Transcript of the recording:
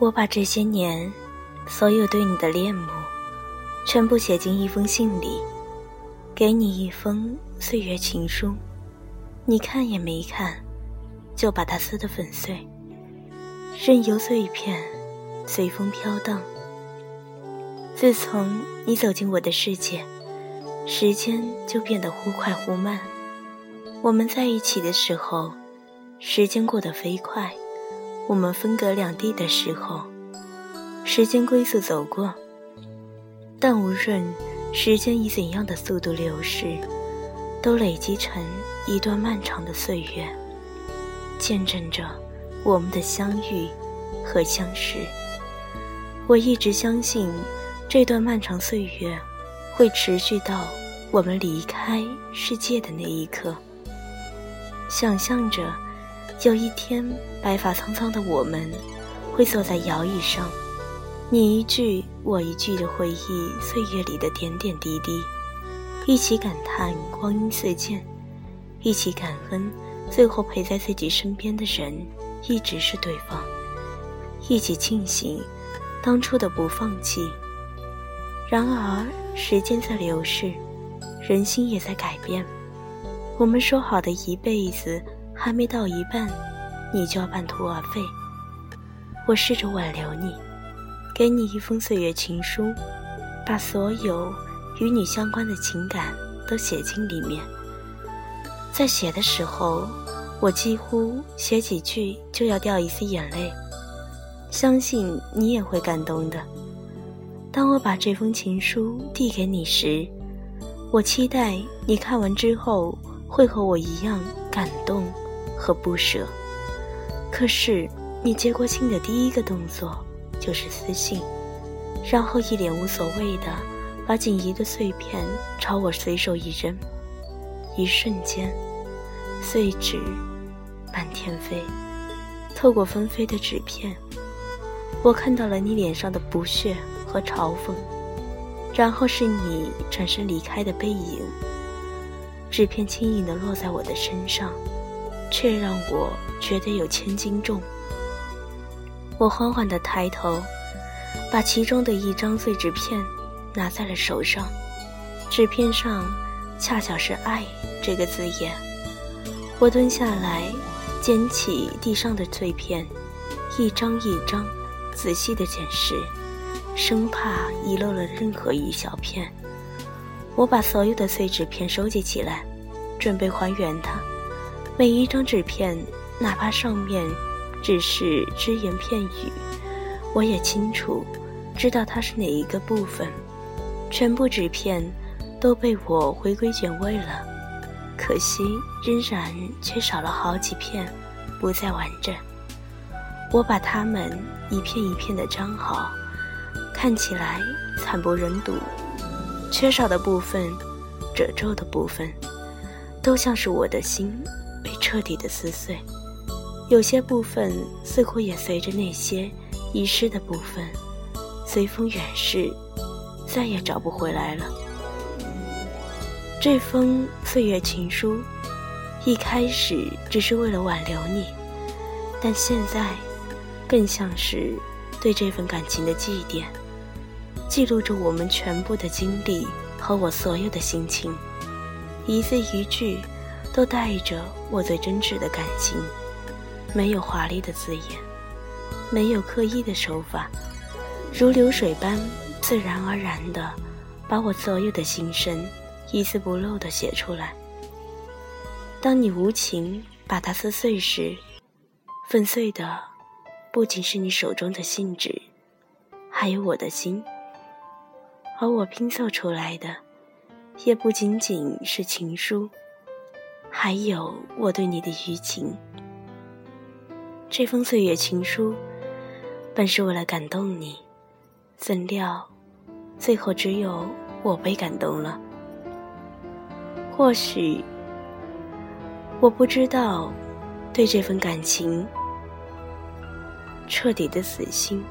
我把这些年所有对你的恋慕，全部写进一封信里，给你一封岁月情书。你看也没看，就把它撕得粉碎，任由碎片随风飘荡。自从你走进我的世界，时间就变得忽快忽慢。我们在一起的时候，时间过得飞快。我们分隔两地的时候，时间龟速走过。但无论时间以怎样的速度流逝，都累积成一段漫长的岁月，见证着我们的相遇和相识。我一直相信，这段漫长岁月会持续到我们离开世界的那一刻。想象着。有一天，白发苍苍的我们，会坐在摇椅上，你一句我一句的回忆岁月里的点点滴滴，一起感叹光阴似箭，一起感恩最后陪在自己身边的人一直是对方，一起庆幸当初的不放弃。然而，时间在流逝，人心也在改变，我们说好的一辈子。还没到一半，你就要半途而废。我试着挽留你，给你一封岁月情书，把所有与你相关的情感都写进里面。在写的时候，我几乎写几句就要掉一丝眼泪，相信你也会感动的。当我把这封情书递给你时，我期待你看完之后会和我一样感动。和不舍，可是你接过信的第一个动作就是私信，然后一脸无所谓的把锦衣的碎片朝我随手一扔，一瞬间，碎纸满天飞。透过纷飞的纸片，我看到了你脸上的不屑和嘲讽，然后是你转身离开的背影。纸片轻盈的落在我的身上。却让我觉得有千斤重。我缓缓地抬头，把其中的一张碎纸片拿在了手上，纸片上恰巧是“爱”这个字眼。我蹲下来，捡起地上的碎片，一张一张仔细地检视，生怕遗漏了任何一小片。我把所有的碎纸片收集起来，准备还原它。每一张纸片，哪怕上面只是只言片语，我也清楚知道它是哪一个部分。全部纸片都被我回归原位了，可惜仍然缺少了好几片，不再完整。我把它们一片一片的粘好，看起来惨不忍睹。缺少的部分，褶皱的部分，都像是我的心。被彻底的撕碎，有些部分似乎也随着那些遗失的部分随风远逝，再也找不回来了。这封岁月情书，一开始只是为了挽留你，但现在更像是对这份感情的祭奠，记录着我们全部的经历和我所有的心情，一字一句。都带着我最真挚的感情，没有华丽的字眼，没有刻意的手法，如流水般自然而然的，把我所有的心声一字不漏的写出来。当你无情把它撕碎时，粉碎的不仅是你手中的信纸，还有我的心，而我拼凑出来的，也不仅仅是情书。还有我对你的余情。这封岁月情书，本是为了感动你，怎料，最后只有我被感动了。或许，我不知道，对这份感情彻底的死心。